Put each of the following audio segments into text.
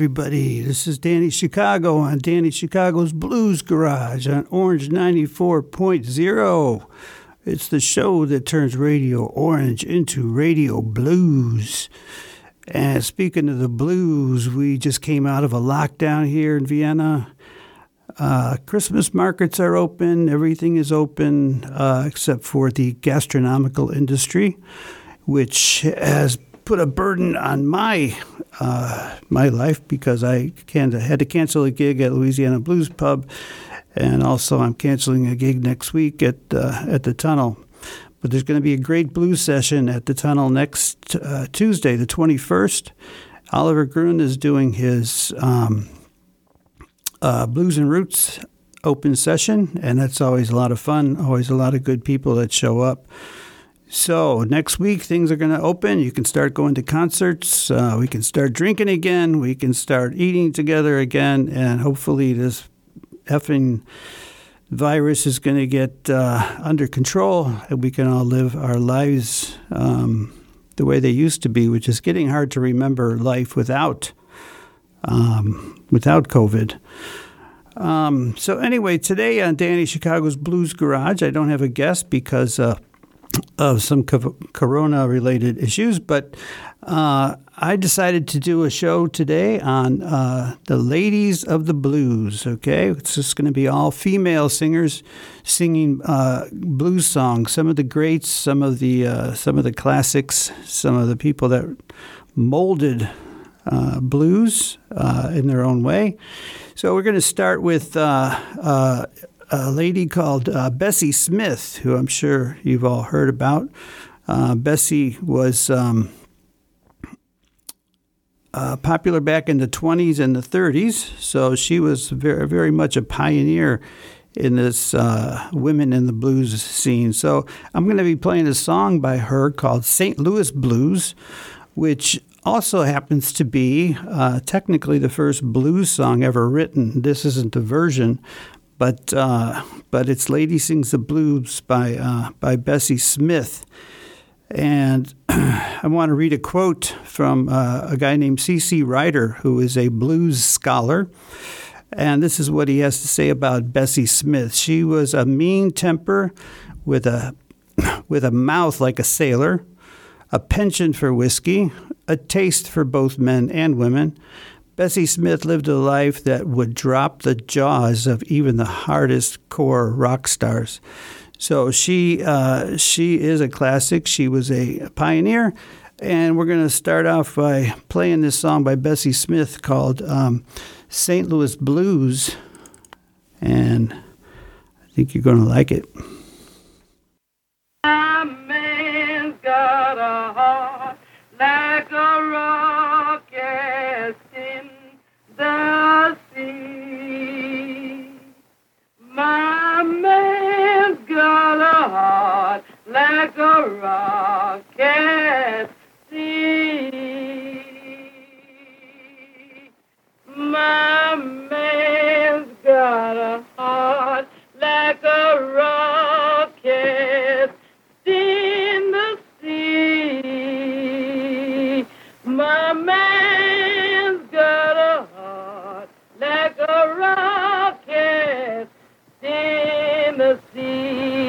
everybody. This is Danny Chicago on Danny Chicago's Blues Garage on Orange 94.0. It's the show that turns Radio Orange into Radio Blues. And speaking of the blues, we just came out of a lockdown here in Vienna. Uh, Christmas markets are open, everything is open uh, except for the gastronomical industry, which has put a burden on my uh, my life because I can, had to cancel a gig at Louisiana Blues Pub, and also I'm canceling a gig next week at uh, at the Tunnel. But there's going to be a great blues session at the Tunnel next uh, Tuesday, the 21st. Oliver Gruen is doing his um, uh, Blues and Roots open session, and that's always a lot of fun. Always a lot of good people that show up. So next week things are going to open. You can start going to concerts. Uh, we can start drinking again. We can start eating together again, and hopefully this effing virus is going to get uh, under control, and we can all live our lives um, the way they used to be, which is getting hard to remember life without um, without COVID. Um, so anyway, today on Danny Chicago's Blues Garage, I don't have a guest because. Uh, of some corona related issues, but uh, I decided to do a show today on uh, the ladies of the blues. Okay, it's just going to be all female singers singing uh, blues songs. Some of the greats, some of the uh, some of the classics, some of the people that molded uh, blues uh, in their own way. So we're going to start with a lady called uh, Bessie Smith, who I'm sure you've all heard about. Uh, Bessie was um, uh, popular back in the 20s and the 30s, so she was very, very much a pioneer in this uh, women in the blues scene. So I'm going to be playing a song by her called St. Louis Blues, which also happens to be uh, technically the first blues song ever written. This isn't the version, but uh, but it's "Lady Sings the Blues" by uh, by Bessie Smith, and I want to read a quote from uh, a guy named C.C. Ryder, who is a blues scholar. And this is what he has to say about Bessie Smith. She was a mean temper with a with a mouth like a sailor, a penchant for whiskey, a taste for both men and women, Bessie Smith lived a life that would drop the jaws of even the hardest core rock stars. So she uh, she is a classic. She was a pioneer, and we're going to start off by playing this song by Bessie Smith called um, "St. Louis Blues," and I think you're going to like it. My like a rocket sea. My man's got a heart like a rocket in the sea. My man's got a heart like a rocket in the sea.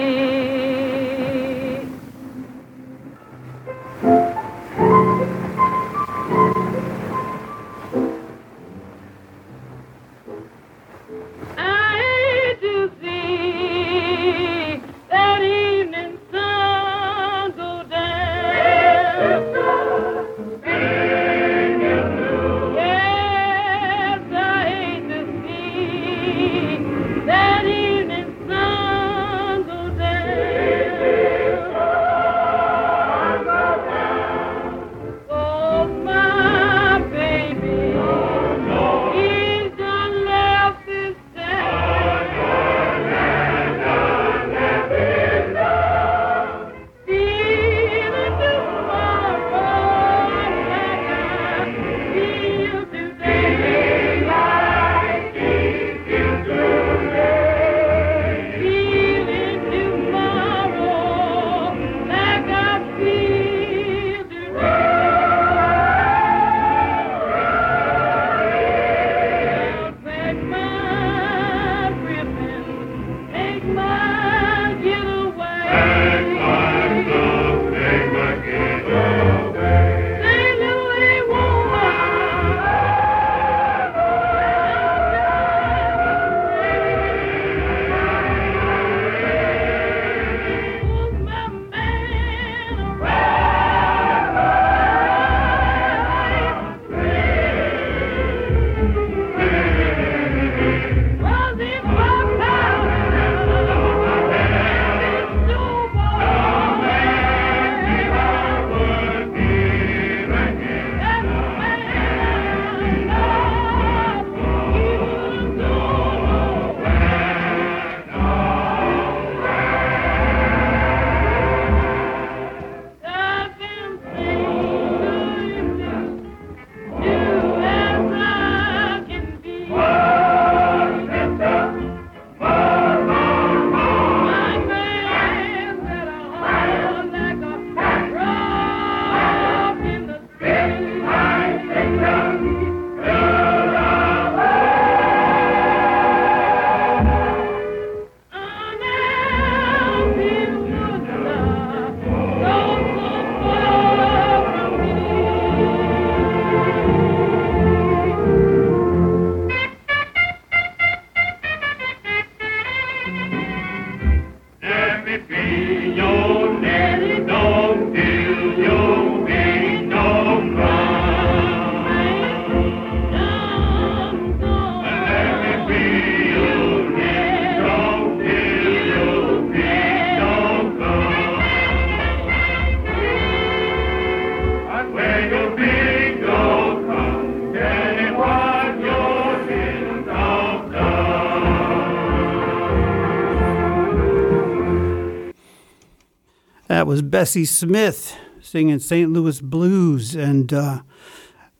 Was Bessie Smith singing St. Louis Blues. And uh,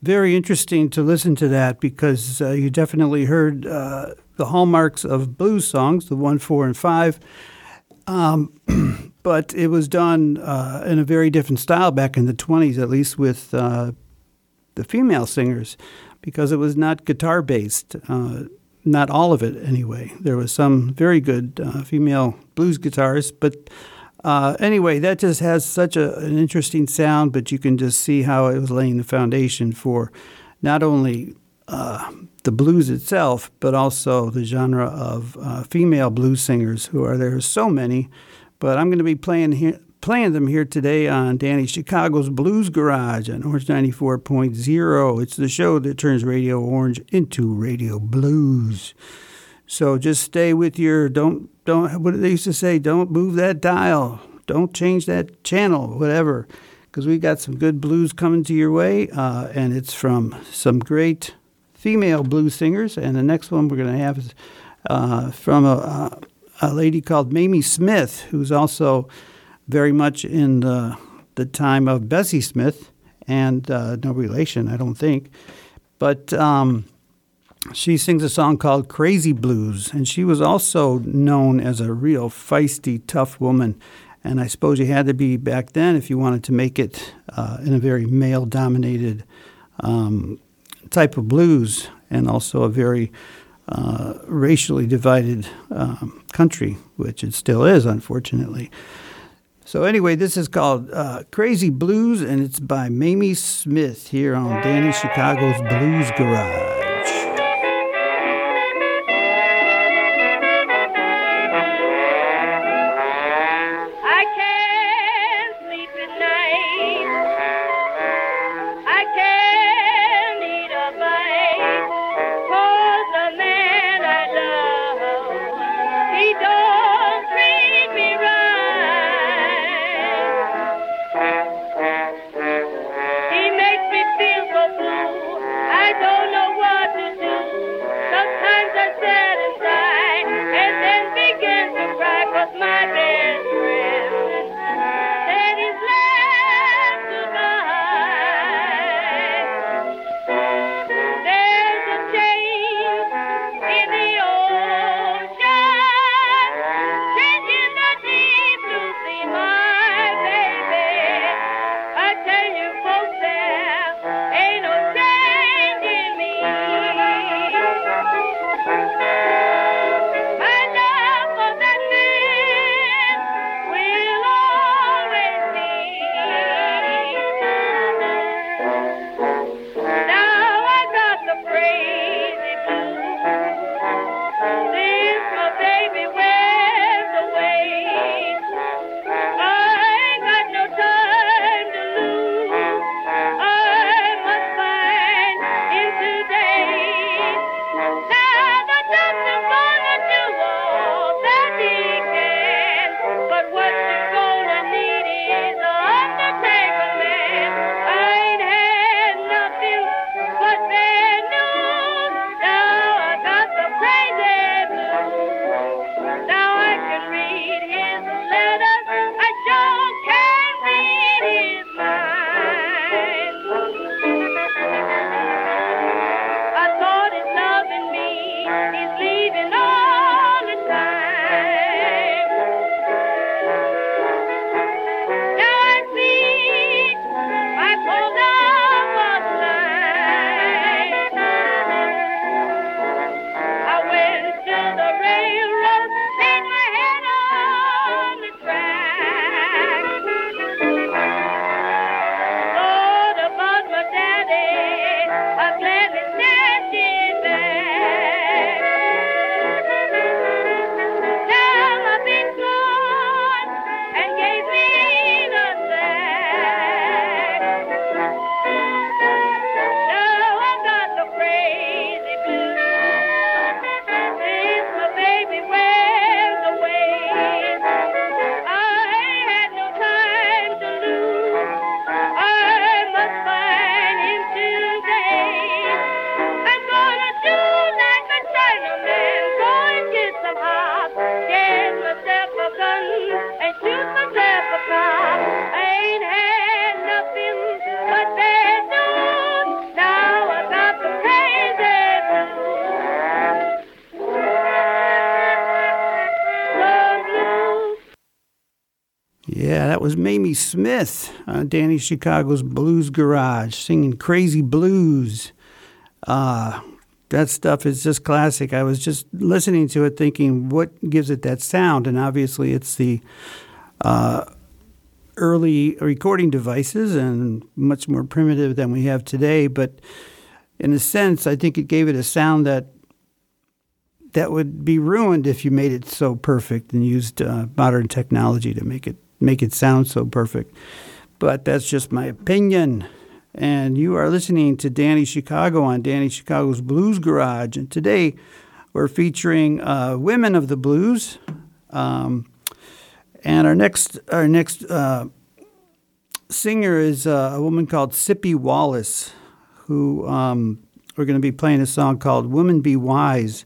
very interesting to listen to that because uh, you definitely heard uh, the hallmarks of blues songs, the one, four, and five. Um, but it was done uh, in a very different style back in the 20s, at least with uh, the female singers, because it was not guitar based. Uh, not all of it, anyway. There was some very good uh, female blues guitarists, but uh, anyway, that just has such a, an interesting sound, but you can just see how it was laying the foundation for not only uh, the blues itself, but also the genre of uh, female blues singers who are there. So many, but I'm going to be playing playing them here today on Danny Chicago's Blues Garage on Orange 94.0. It's the show that turns Radio Orange into Radio Blues. So just stay with your don't don't what they used to say don't move that dial. Don't change that channel whatever. Because we've got some good blues coming to your way uh, and it's from some great female blues singers. And the next one we're going to have is uh, from a, a lady called Mamie Smith who's also very much in the, the time of Bessie Smith and uh, no relation I don't think. But um, she sings a song called Crazy Blues, and she was also known as a real feisty, tough woman. And I suppose you had to be back then if you wanted to make it uh, in a very male dominated um, type of blues, and also a very uh, racially divided um, country, which it still is, unfortunately. So, anyway, this is called uh, Crazy Blues, and it's by Mamie Smith here on Danny Chicago's Blues Garage. Was Mamie Smith, uh, Danny Chicago's Blues Garage, singing Crazy Blues. Uh, that stuff is just classic. I was just listening to it thinking, what gives it that sound? And obviously, it's the uh, early recording devices and much more primitive than we have today. But in a sense, I think it gave it a sound that that would be ruined if you made it so perfect and used uh, modern technology to make it make it sound so perfect. But that's just my opinion. And you are listening to Danny Chicago on Danny Chicago's Blues Garage. And today we're featuring uh, women of the blues. Um, and our next our next uh, singer is uh, a woman called Sippie Wallace, who um, we're going to be playing a song called "Woman Be Wise."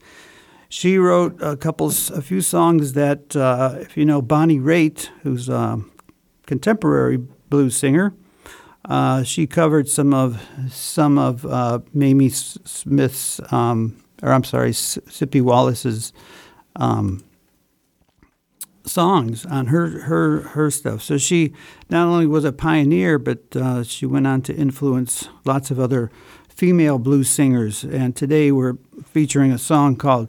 She wrote a couple, a few songs that, uh, if you know Bonnie Raitt, who's a contemporary blues singer, uh, she covered some of some of uh, Mamie Smith's, um, or I'm sorry, Sippie Wallace's um, songs on her her her stuff. So she not only was a pioneer, but uh, she went on to influence lots of other female blues singers. And today we're featuring a song called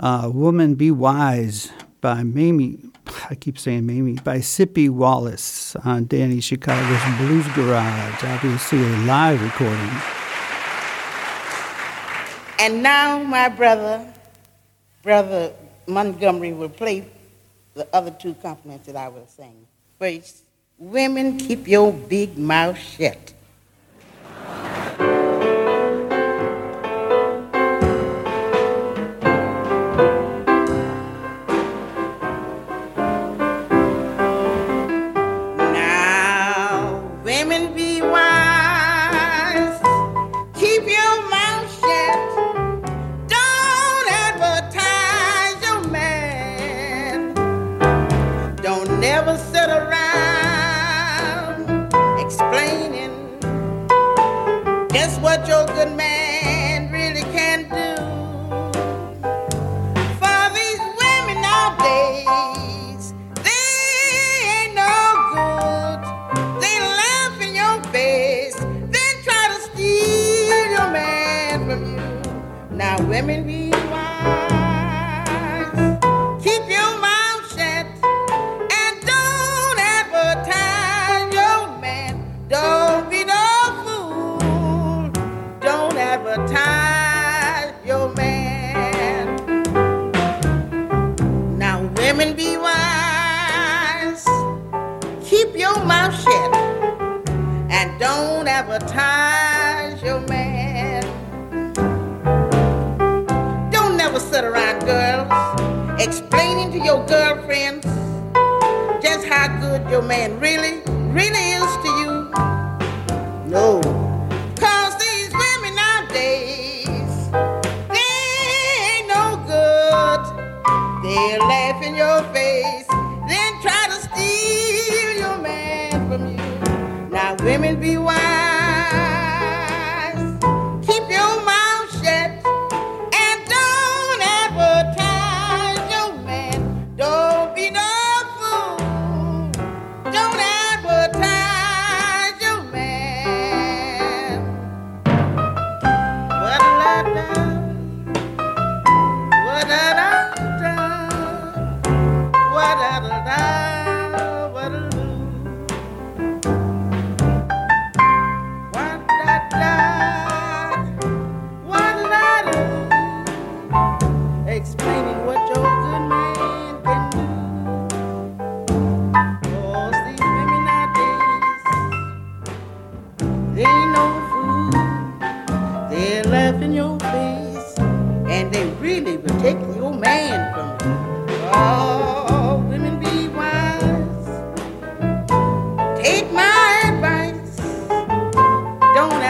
uh, Woman Be Wise by Mamie. I keep saying Mamie, by Sippie Wallace on Danny Chicago's Blues Garage, obviously a live recording. And now my brother, Brother Montgomery, will play the other two compliments that I will sing. First, women keep your big mouth shut.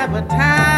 have a time.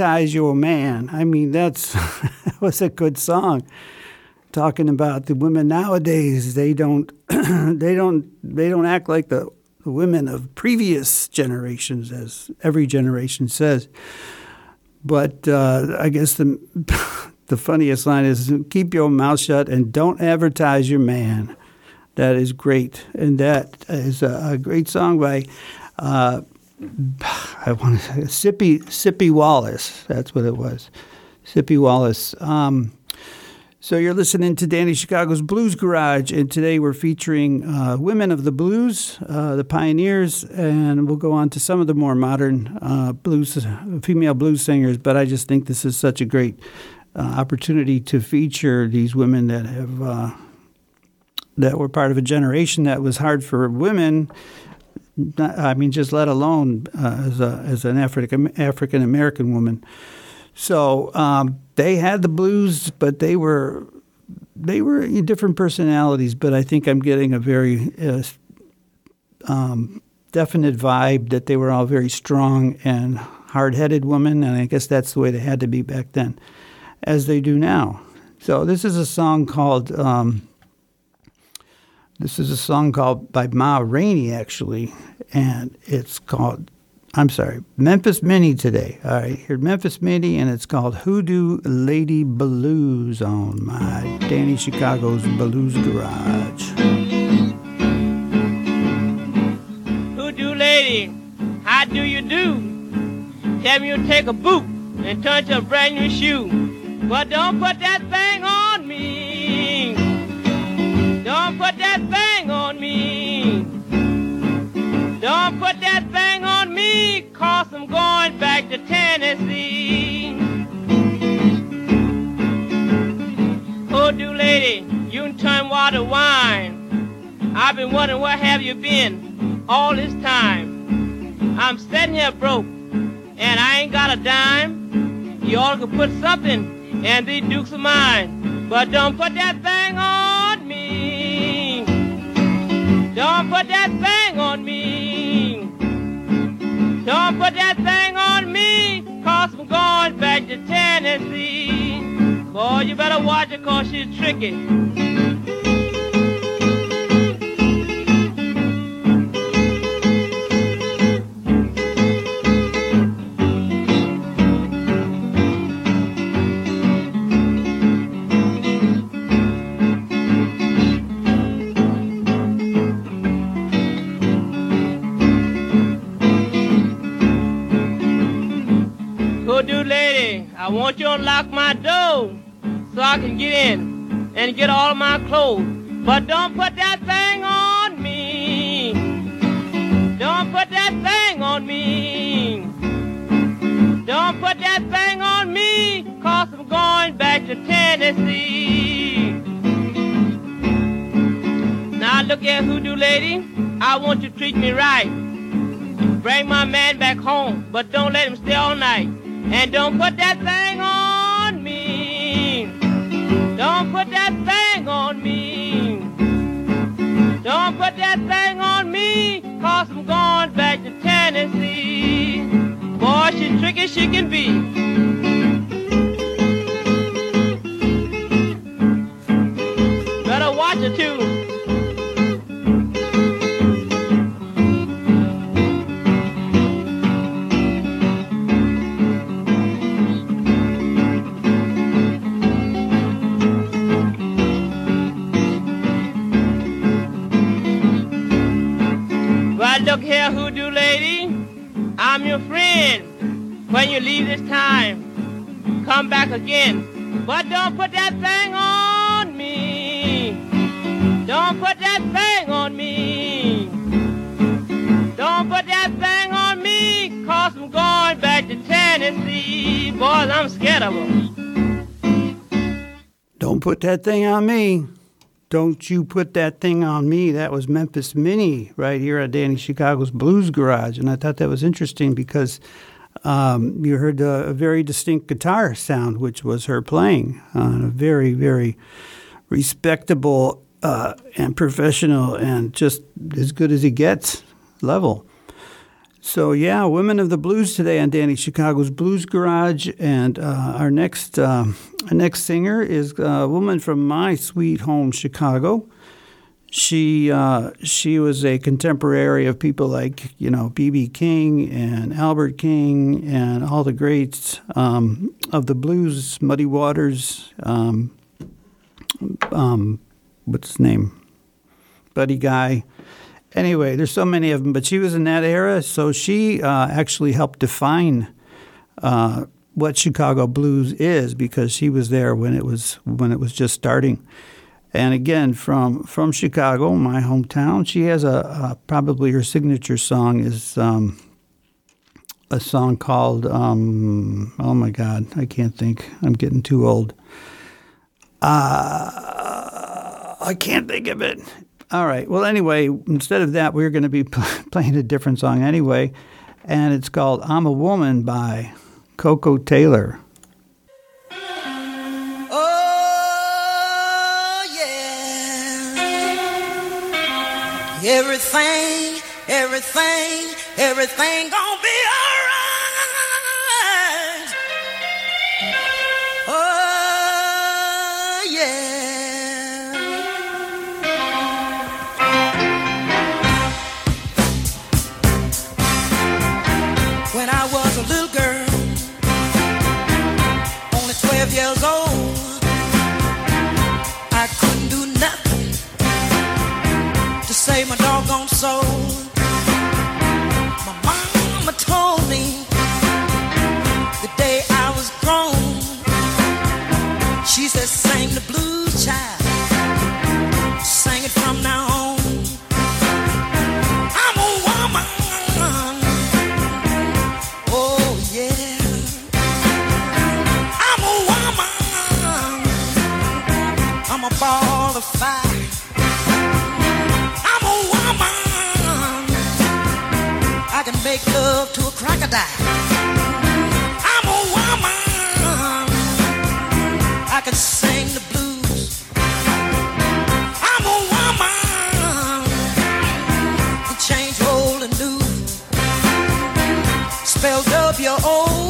Your man. I mean, that's that was a good song. Talking about the women nowadays, they don't, they don't, they don't act like the, the women of previous generations, as every generation says. But uh, I guess the the funniest line is "Keep your mouth shut and don't advertise your man." That is great, and that is a, a great song by. Uh, I want to say Sippie Sippie Wallace. That's what it was, Sippie Wallace. Um, so you're listening to Danny Chicago's Blues Garage, and today we're featuring uh, women of the blues, uh, the pioneers, and we'll go on to some of the more modern uh, blues, female blues singers. But I just think this is such a great uh, opportunity to feature these women that have uh, that were part of a generation that was hard for women I mean, just let alone uh, as, a, as an African African American woman. So um, they had the blues, but they were they were different personalities. But I think I'm getting a very uh, um, definite vibe that they were all very strong and hard-headed women, and I guess that's the way they had to be back then, as they do now. So this is a song called. Um, this is a song called by Ma Rainey, actually, and it's called, I'm sorry, Memphis Minnie today. All right, here Memphis Minnie, and it's called Hoodoo Lady Blues on my Danny Chicago's Blues Garage. Hoodoo lady, how do you do? Tell me you take a boot and turn to a brand new shoe. But don't put that thing on. Don't put that thing on me. Don't put that thing on me, cause I'm going back to Tennessee. Oh, do lady, you can turn water wine. I've been wondering where have you been all this time. I'm sitting here broke, and I ain't got a dime. You all could put something in these dukes of mine, but don't put that thing on me. Don't put that thing on me. Don't put that thing on me, cause I'm going back to Tennessee. Boy, you better watch it, cause she's tricky. Want you to unlock my door so I can get in and get all my clothes. But don't put that thing on me. Don't put that thing on me. Don't put that thing on me, cause I'm going back to Tennessee. Now look here, hoodoo lady, I want you to treat me right. Bring my man back home, but don't let him stay all night. And don't put that thing on me. Don't put that thing on me. Don't put that thing on me, cause I'm going back to Tennessee. Boy, she tricky she can be. Better watch her too. I'm your friend. When you leave this time, come back again. But don't put that thing on me. Don't put that thing on me. Don't put that thing on me, cause I'm going back to Tennessee. Boys, I'm scared of them. Don't put that thing on me. Don't you put that thing on me. That was Memphis Minnie right here at Danny Chicago's Blues Garage. And I thought that was interesting because um, you heard a, a, very distinct guitar sound, which was her playing on a very, very respectable uh, and professional and just as good as he gets level. So yeah, women of the blues today on Danny Chicago's Blues Garage, and uh, our next uh, our next singer is a woman from my sweet home, Chicago. She uh, she was a contemporary of people like you know B.B. King and Albert King and all the greats um, of the blues, Muddy Waters, um, um, what's his name, Buddy Guy anyway, there's so many of them, but she was in that era, so she uh, actually helped define uh, what Chicago blues is because she was there when it was when it was just starting. And again, from from Chicago, my hometown, she has a, a probably her signature song is um, a song called um, oh my God, I can't think. I'm getting too old. Uh, I can't think of it. All right. Well, anyway, instead of that, we're going to be playing a different song anyway, and it's called I'm a Woman by Koko Taylor. Oh, yeah. Everything, everything, everything gonna be save my doggone soul. My mama told me the day I was grown. She said, sing the blues, love to a crocodile. I'm a woman. I can sing the blues. I'm a woman. Can change old and new. Spell W O.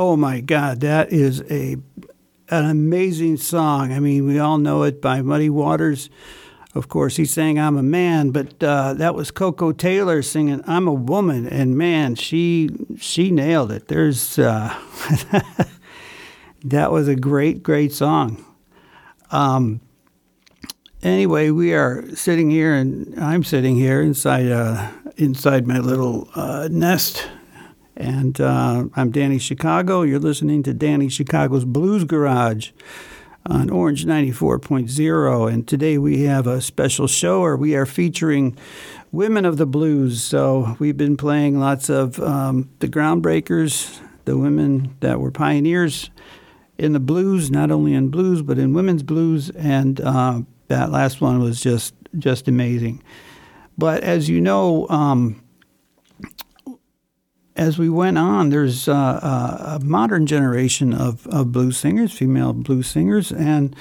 Oh my God, that is a an amazing song. I mean, we all know it by Muddy Waters. Of course, he sang "I'm a Man," but uh, that was Koko Taylor singing "I'm a Woman," and man, she she nailed it. There's uh, that was a great, great song. Um, anyway, we are sitting here, and I'm sitting here inside uh, inside my little uh, nest, and uh, I'm Danny Chicago. You're listening to Danny Chicago's Blues Garage on Orange 94.0, and today we have a special show, where we are featuring women of the blues. So we've been playing lots of um, the groundbreakers, the women that were pioneers in the blues, not only in blues but in women's blues, and uh, that last one was just just amazing. But as you know, um, as we went on, there's uh, a, a modern generation of, of blues singers, female blues singers, and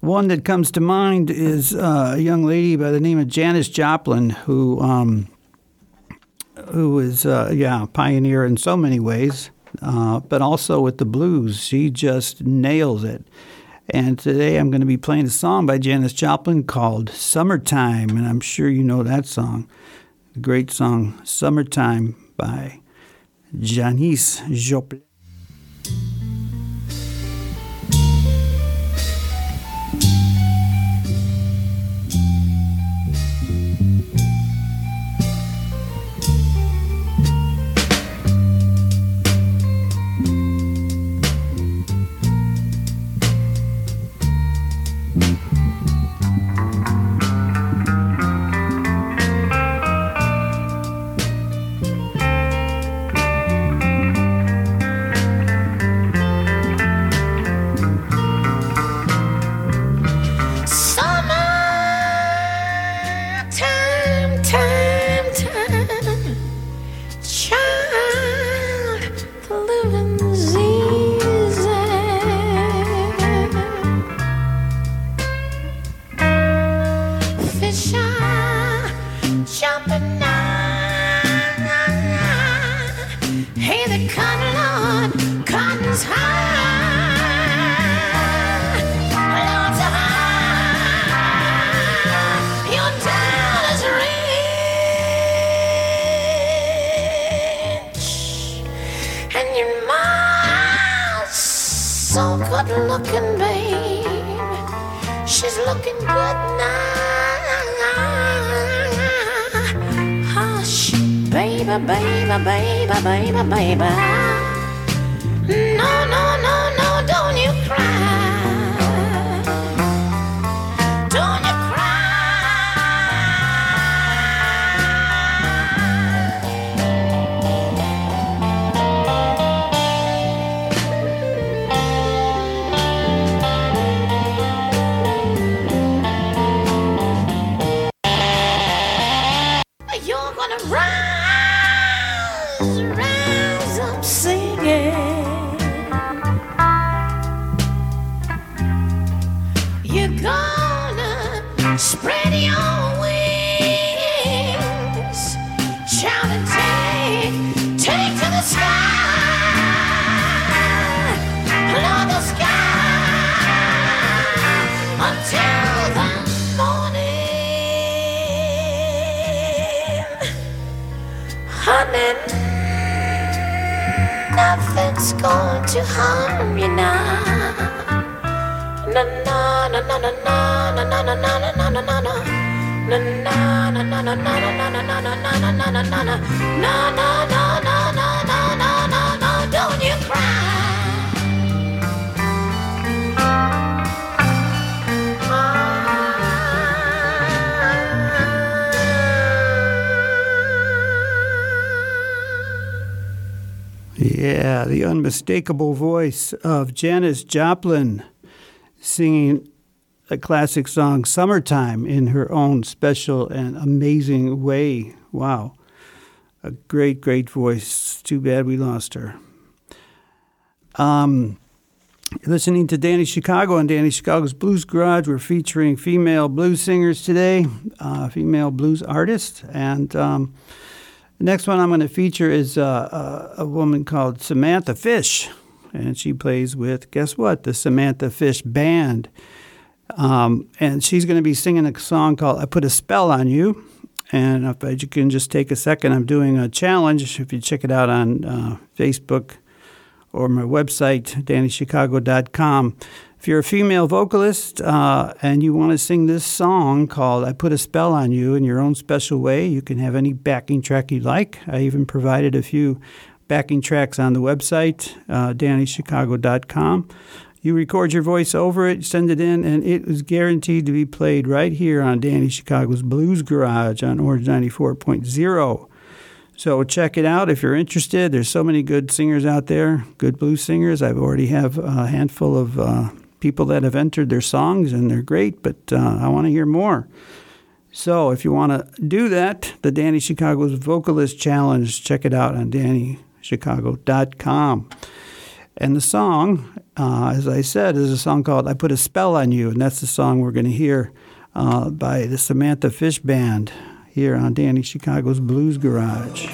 one that comes to mind is uh, a young lady by the name of Janis Joplin, who um, who is uh, yeah a pioneer in so many ways, uh, but also with the blues. She just nails it. And today I'm going to be playing a song by Janis Joplin called "Summertime," and I'm sure you know that song. The great song "Summertime" by Janis Joplin. Nothing's going to harm you now. Na na na na na na na na na na na na na na na. Na na na na na na na na na na na na na na na Yeah, the unmistakable voice of Janis Joplin singing a classic song, Summertime, in her own special and amazing way. Wow. A great, great voice. Too bad we lost her. Um, listening to Danny Chicago and Danny Chicago's Blues Garage. We're featuring female blues singers today, uh, female blues artists. And um, the next one I'm going to feature is uh, a, a woman called Samantha Fish. And she plays with, guess what? The Samantha Fish Band. Um, and she's going to be singing a song called I Put a Spell on You. And if you can just take a second, I'm doing a challenge. If you check it out on uh, Facebook or my website, DannyChicago.com. If you're a female vocalist uh, and you want to sing this song called I Put a Spell on You in your own special way, you can have any backing track you like. I even provided a few backing tracks on the website, uh, DannyChicago.com. You record your voice over it, send it in, and it is guaranteed to be played right here on Danny Chicago's Blues Garage on Orange 94.0. So check it out if you're interested. There's so many good singers out there, good blues singers. I've already have a handful of uh, people that have entered their songs, and they're great. But uh, I want to hear more. So if you want to do that, the Danny Chicago's Vocalist Challenge, check it out on DannyChicago.com. And the song, uh, as I said, is a song called "I Put a Spell on You," and that's the song we're going to hear uh, by the Samantha Fish Band here on Danny Chicago's Blues Garage.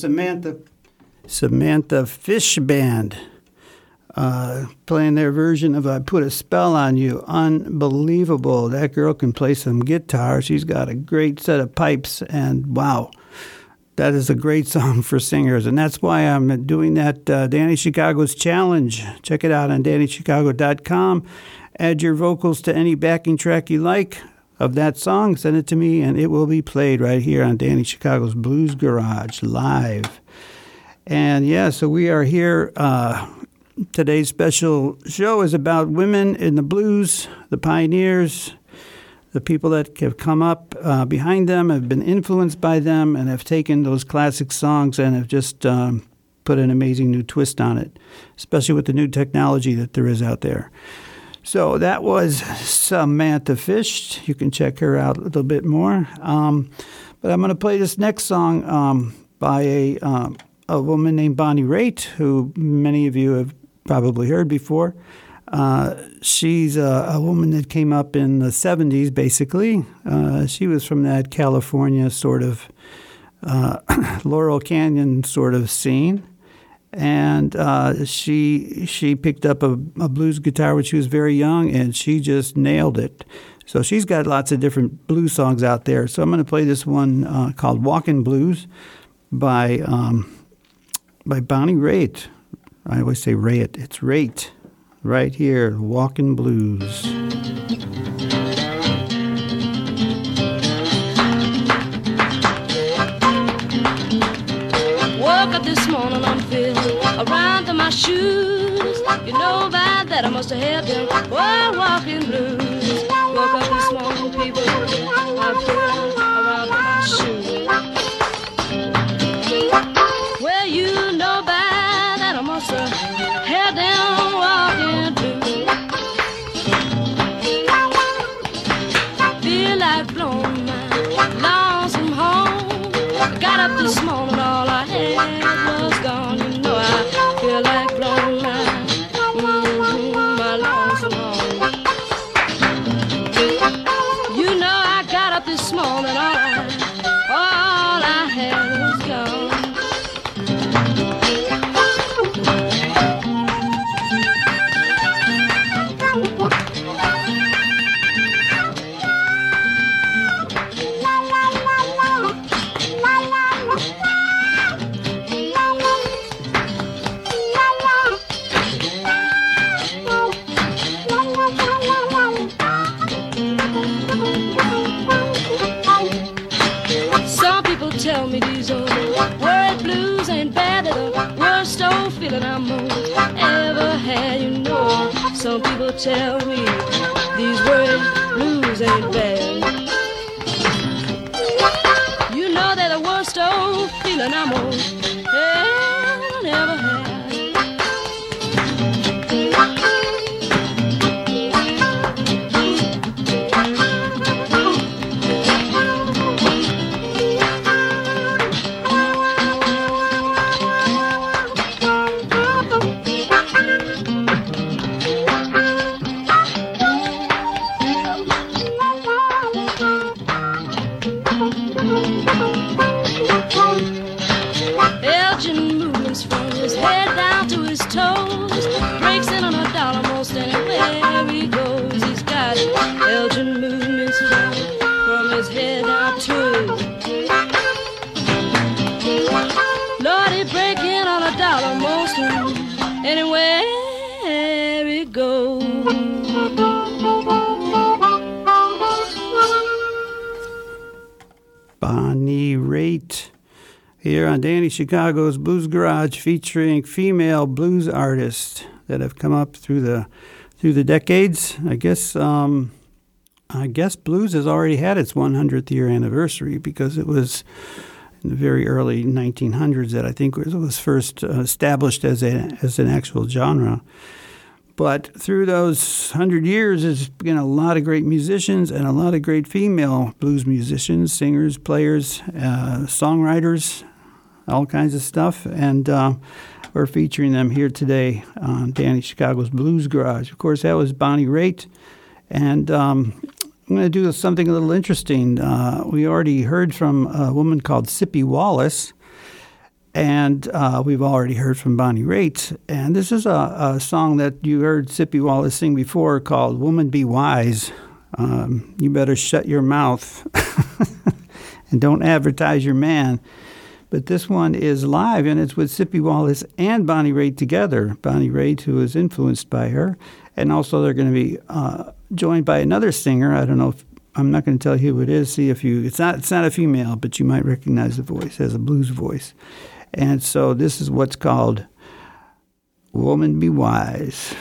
Samantha Samantha Fish Band uh, playing their version of "I Put a Spell on You." Unbelievable! That girl can play some guitar. She's got a great set of pipes, and wow, that is a great song for singers. And that's why I'm doing that uh, Danny Chicago's challenge. Check it out on DannyChicago.com. Add your vocals to any backing track you like of that song. Send it to me, and it will be played right here on Danny Chicago's Blues Garage live. And yeah, so we are here. Uh, today's special show is about women in the blues, the pioneers, the people that have come up uh, behind them, have been influenced by them, and have taken those classic songs and have just um, put an amazing new twist on it, especially with the new technology that there is out there. So that was Samantha Fish. You can check her out a little bit more. Um, but I'm going to play this next song um, by a, um, a woman named Bonnie Raitt, who many of you have probably heard before. Uh, she's a, a, woman that came up in the 70s, basically. Uh, she was from that California sort of uh, Laurel Canyon sort of scene and uh, she she picked up a, a, blues guitar when she was very young, and she just nailed it. So she's got lots of different blues songs out there. So I'm going to play this one uh, called "Walking Blues" by um, by Bonnie Raitt. I always say Raitt. It's Raitt, right here, "Walking Blues." Woke up this morning, my shoes. You know about that, I must have had them while walking blues. Woke up this morning, people, I'm feeling tell me Chicago's Blues Garage featuring female blues artists that have come up through the through the decades. I guess um, I guess blues has already had its 100th year anniversary because it was in the very early 1900s that I think it was first uh, established as a as an actual genre. But through those hundred years, there's been a lot of great musicians and a lot of great female blues musicians, singers, players, uh, songwriters, all kinds of stuff. And uh, we're featuring them here today on Danny Chicago's Blues Garage. Of course, that was Bonnie Raitt. And um, I'm going to do something a little interesting. Uh, we already heard from a woman called Sippie Wallace. And uh, we've already heard from Bonnie Raitt. And this is a, a song that you heard Sippie Wallace sing before called Woman Be Wise. Um, you better shut your mouth and don't advertise your man. But this one is live, and it's with Sippie Wallace and Bonnie Raitt together. Bonnie Raitt, who is influenced by her, and also they're going to be uh, joined by another singer. I don't know if I'm not going to tell you who it is. See if you. It's not. It's not a female, but you might recognize the voice. as a blues voice, and so this is what's called "Woman Be Wise."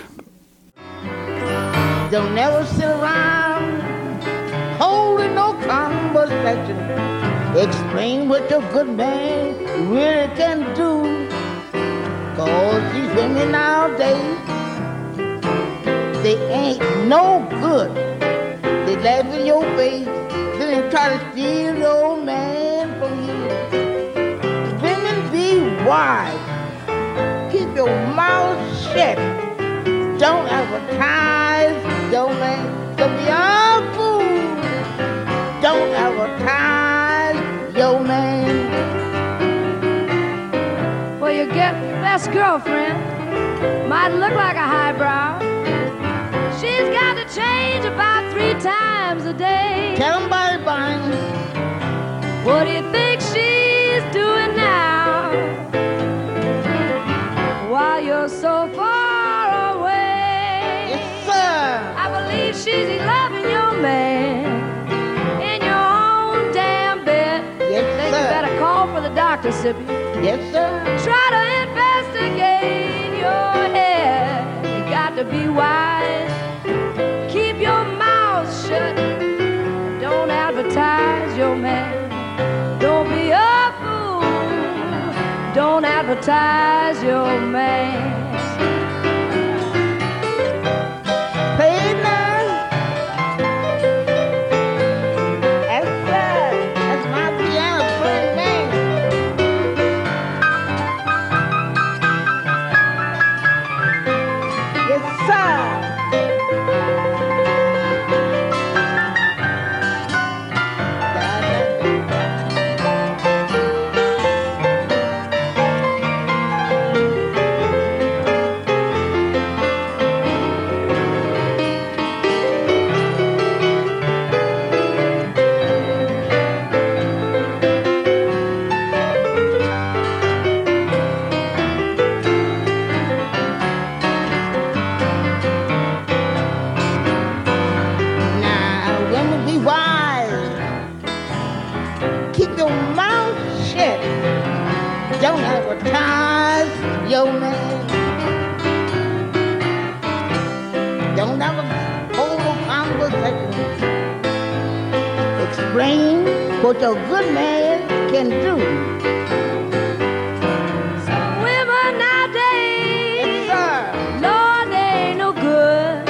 Don't never sit around holding no conversation. Explain what your good man really can do. Cause these women nowadays, they ain't no good. They laugh in your face, then they try to steal your man from you. Women be wise. Keep your mouth shut. Don't advertise your man. So be a fool. Don't advertise your man. Well, you get best girlfriend. Might look like a highbrow. She's got to change about three times a day. Tell them bye bye. What do you think she's Sippie. Yes, sir. Try to investigate your head. You got to be wise. Keep your mouth shut. Don't advertise your man. Don't be a fool. Don't advertise your man. What your good man can do. Some women nowadays. Yes. Lord, they ain't no good.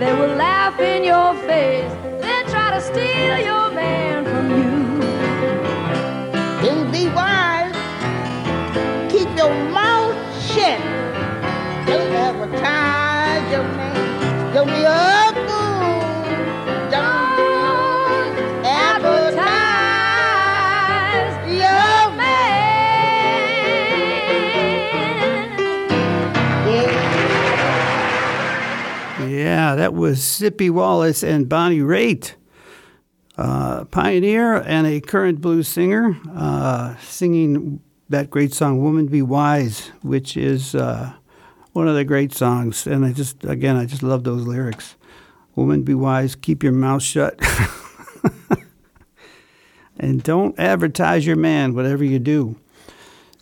They will laugh in your face, then try to steal your man from you. Then be wise. Keep your mouth shut. Don't advertise your man. Don't be that was Sippie Wallace and Bonnie Raitt, uh, pioneer and a current blues singer, uh, singing that great song "Woman Be Wise," which is uh, one of the great songs. And I just, again, I just love those lyrics. "Woman be wise, keep your mouth shut." And don't advertise your man, whatever you do.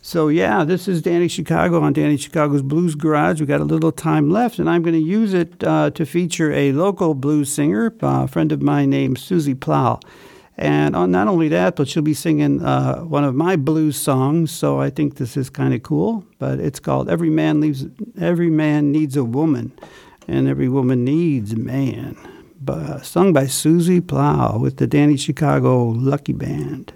So, yeah, this is Danny Chicago on Danny Chicago's Blues Garage. We got a little time left, and I'm going to use it uh, to feature a local blues singer, uh, a friend of mine named Susie Plow. And on, not only that, but she'll be singing uh, one of my blues songs. So I think this is kind of cool. But it's called "Every Man Leaves, Every Man Needs a Woman, and Every Woman Needs a Man," by, sung by Susie Plow with the Danny Chicago Lucky Band.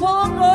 walk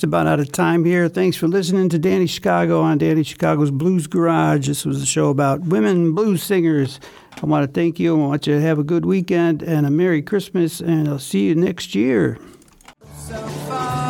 just about out of time here. Thanks for listening to Danny Chicago on Danny Chicago's Blues Garage. This was a show about women blues singers. I want to thank you. I want you to have a good weekend and a Merry Christmas, and I'll see you next year. So